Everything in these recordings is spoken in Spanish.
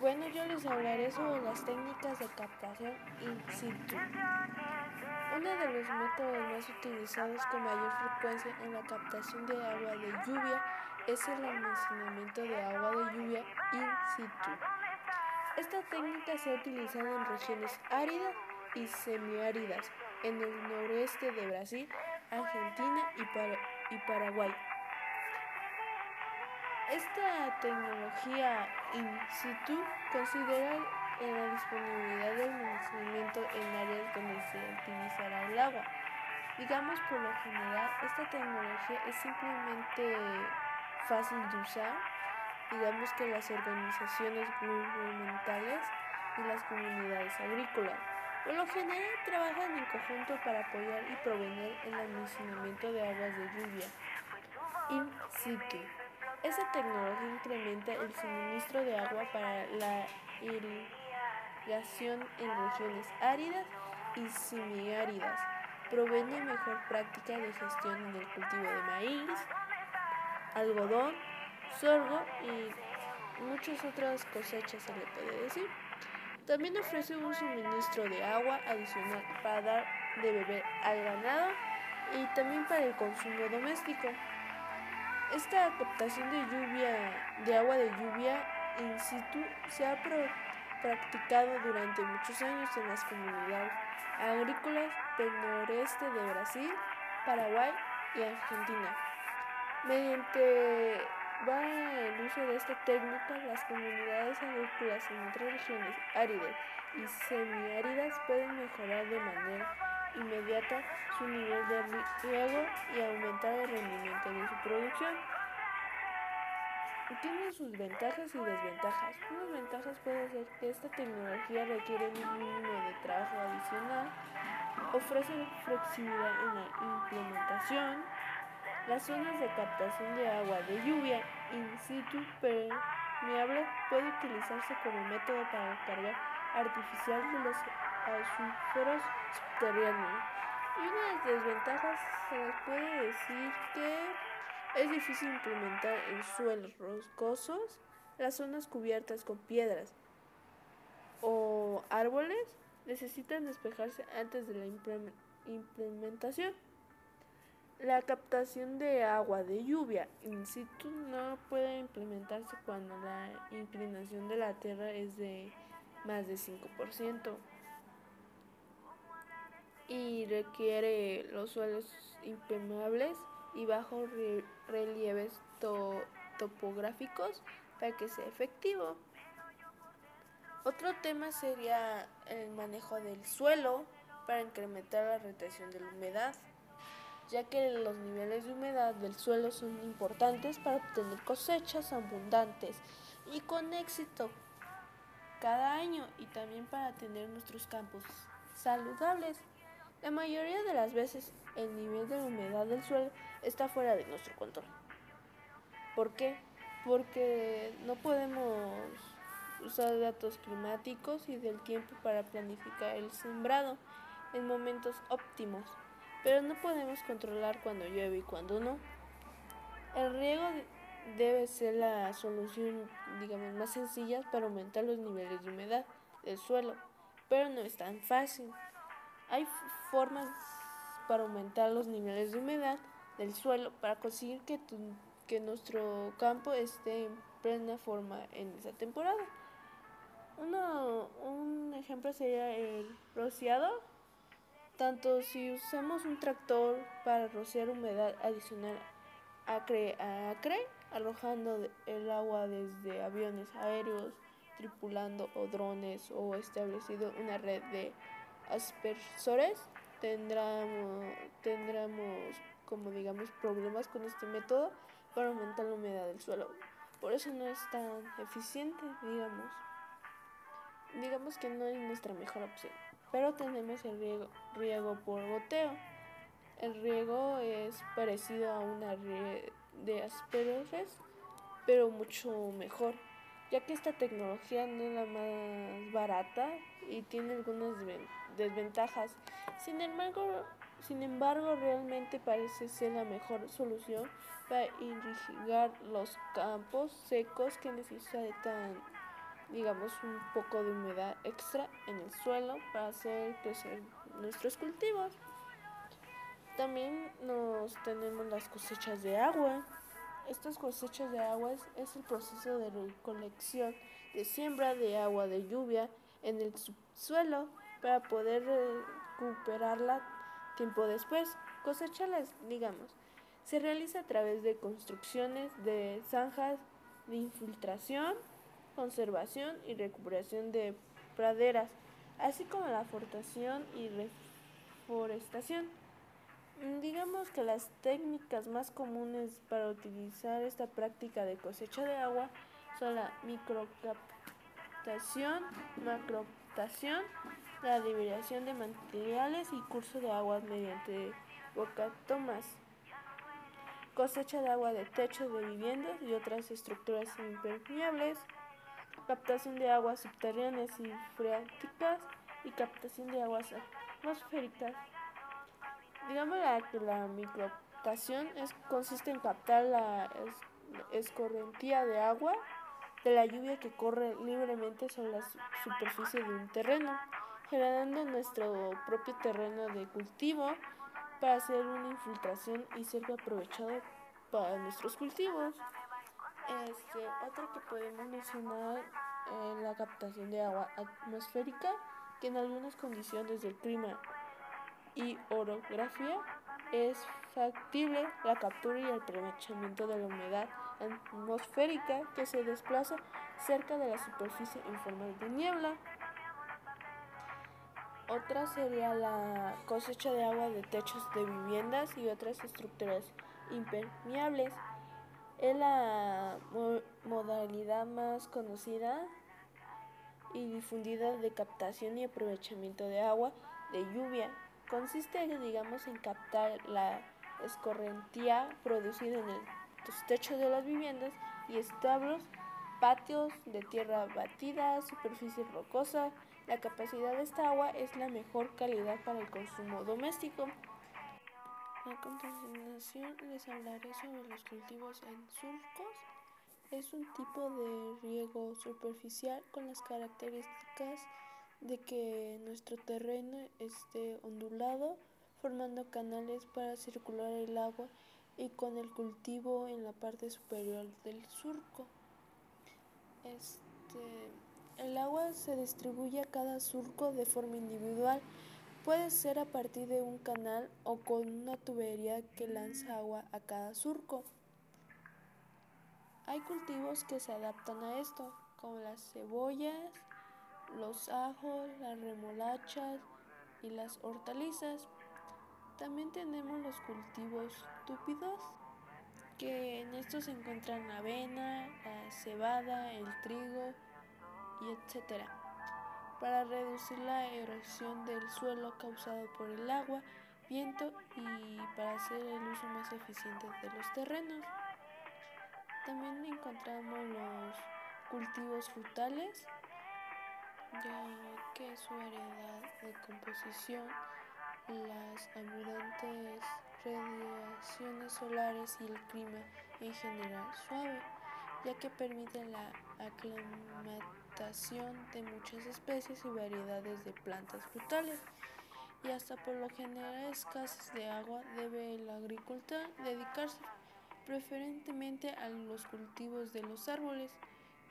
Bueno, yo les hablaré sobre las técnicas de captación in situ. Uno de los métodos más utilizados con mayor frecuencia en la captación de agua de lluvia es el almacenamiento de agua de lluvia in situ. Esta técnica se ha utilizado en regiones áridas y semiáridas en el noroeste de Brasil, Argentina y, y Paraguay. Esta tecnología in situ considera la disponibilidad del almacenamiento en áreas donde se utilizará el agua. Digamos, por lo general, esta tecnología es simplemente fácil de usar. Digamos que las organizaciones gubernamentales y las comunidades agrícolas por lo general trabajan en conjunto para apoyar y proveer el almacenamiento de aguas de lluvia in situ. Esta tecnología incrementa el suministro de agua para la irrigación en regiones áridas y semiáridas, provee mejor práctica de gestión del cultivo de maíz, algodón, sorgo y muchas otras cosechas se le puede decir. También ofrece un suministro de agua adicional para dar de beber al ganado y también para el consumo doméstico. Esta captación de lluvia, de agua de lluvia in situ se ha practicado durante muchos años en las comunidades agrícolas del noreste de Brasil, Paraguay y Argentina. Mediante el uso de esta técnica, las comunidades agrícolas en otras regiones áridas y semiáridas pueden mejorar de manera inmediata su nivel de riego y aumentar el rendimiento de su producción. Tiene sus ventajas y desventajas. Unas ventajas puede ser que esta tecnología requiere un mínimo de trabajo adicional, ofrece flexibilidad en la implementación, las zonas de captación de agua de lluvia in situ permeable puede utilizarse como método para carga artificial de los acuíferos subterráneos. Y una de las desventajas se les puede decir que es difícil implementar en suelos roscosos las zonas cubiertas con piedras o árboles necesitan despejarse antes de la implementación. La captación de agua de lluvia in situ no puede implementarse cuando la inclinación de la tierra es de más de 5% y requiere los suelos impermeables y bajos relieves topográficos para que sea efectivo. Otro tema sería el manejo del suelo para incrementar la retención de la humedad, ya que los niveles de humedad del suelo son importantes para obtener cosechas abundantes y con éxito cada año y también para tener nuestros campos saludables. La mayoría de las veces el nivel de humedad del suelo está fuera de nuestro control. ¿Por qué? Porque no podemos usar datos climáticos y del tiempo para planificar el sembrado en momentos óptimos, pero no podemos controlar cuando llueve y cuando no. El riego debe ser la solución, digamos, más sencilla para aumentar los niveles de humedad del suelo, pero no es tan fácil. Hay formas para aumentar los niveles de humedad del suelo para conseguir que, que nuestro campo esté en plena forma en esa temporada. Uno, un ejemplo sería el rociado. Tanto si usamos un tractor para rociar humedad adicional acre a acre, arrojando el agua desde aviones aéreos, tripulando o drones o establecido una red de aspersores, tendremos, tendremos como digamos problemas con este método para aumentar la humedad del suelo. Por eso no es tan eficiente, digamos. Digamos que no es nuestra mejor opción. Pero tenemos el riego, riego por goteo. El riego es parecido a una red de aspersores, pero mucho mejor ya que esta tecnología no es la más barata y tiene algunas desventajas. Sin embargo, Sin embargo, realmente parece ser la mejor solución para irrigar los campos secos que necesitan, digamos, un poco de humedad extra en el suelo para hacer crecer nuestros cultivos. También nos tenemos las cosechas de agua. Estas cosechas de agua es, el proceso de recolección de siembra de agua de lluvia en el subsuelo para poder recuperarla tiempo después. Cosecharlas, digamos, se realiza a través de construcciones de zanjas de infiltración, conservación y recuperación de praderas, así como la fortación y reforestación. Digamos que las técnicas más comunes para utilizar esta práctica de cosecha de agua son la microcaptación, macrocaptación, la liberación de materiales y curso de agua mediante bocatomas, cosecha de agua de techos de viviendas y otras estructuras impermeables, captación de aguas subterráneas y freáticas y captación de aguas atmosféricas. Digamos que la microcaptación consiste en captar la escorrentía de agua de la lluvia que corre libremente sobre la superficie de un terreno generando nuestro propio terreno de cultivo para hacer una infiltración y ser aprovechado para nuestros cultivos. Este, otro que podemos mencionar es la captación de agua atmosférica, que en algunas condiciones del clima y orografía es factible la captura y el aprovechamiento de la humedad atmosférica que se desplaza cerca de la superficie en forma de niebla. Otra sería la cosecha de agua de techos de viviendas y otras estructuras impermeables. Es la modalidad más conocida y difundida de captación y aprovechamiento de agua de lluvia. Consiste, digamos, en captar la escorrentía producida en los techos de las viviendas y establos, patios de tierra batida, superficie rocosa, la capacidad de esta agua es la mejor calidad para el consumo doméstico. A continuación les hablaré sobre los cultivos en surcos. Es un tipo de riego superficial con las características de que nuestro terreno esté ondulado, formando canales para circular el agua y con el cultivo en la parte superior del surco. Este, el agua se distribuye a cada surco de forma individual. Puede ser a partir de un canal o con una tubería que lanza agua a cada surco. Hay cultivos que se adaptan a esto, como las cebollas, los ajos, las remolachas y las hortalizas. También tenemos los cultivos túpidos, que en estos se encuentran la avena, la cebada, el trigo, y etc. Para reducir la erosión del suelo causado por el agua, viento y para hacer el uso más eficiente de los terrenos. También encontramos los cultivos frutales, ya que su heredad de composición, las abundantes radiaciones solares y el clima en general suave, ya que permiten la aclimatación de muchas especies y variedades de plantas frutales. Y hasta por lo general escasez de agua debe el agricultor dedicarse preferentemente a los cultivos de los árboles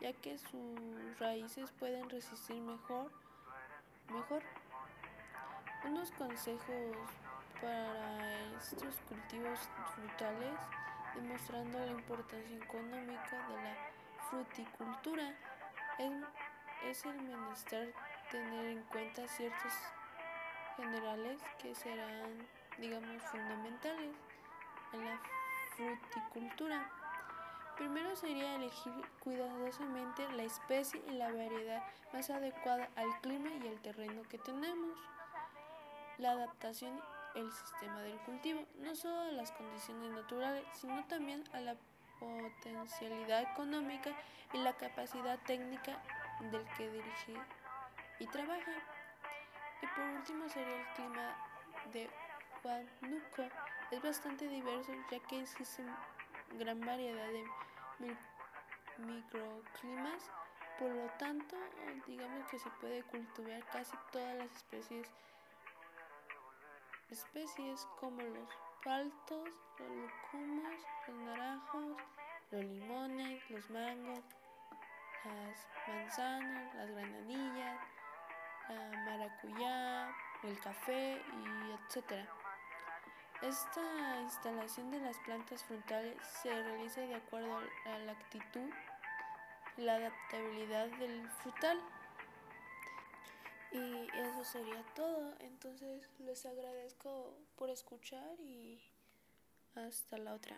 ya que sus raíces pueden resistir mejor mejor. Unos consejos para estos cultivos frutales demostrando la importancia económica de la fruticultura es, el menester tener en cuenta ciertos generales que serán, digamos, fundamentales en la fruticultura. Primero sería elegir cuidadosamente la especie y la variedad más adecuada al clima y el terreno que tenemos. La adaptación el sistema del cultivo, no solo a las condiciones naturales, sino también a la potencialidad económica y la capacidad técnica del que dirige y trabaja. Y por último sería el clima de Huánuco es bastante diverso ya que existe gran variedad de microclimas, por lo tanto, digamos que se puede cultivar casi todas las especies especies como los paltos, los lucumos, los naranjos, los limones, los mangos, las manzanas, las granadillas, la maracuyá, el café y etcétera. Esta instalación de las plantas frontales se realiza de acuerdo a la actitud y la adaptabilidad del frutal. Y eso sería todo. Entonces les agradezco por escuchar y hasta la otra.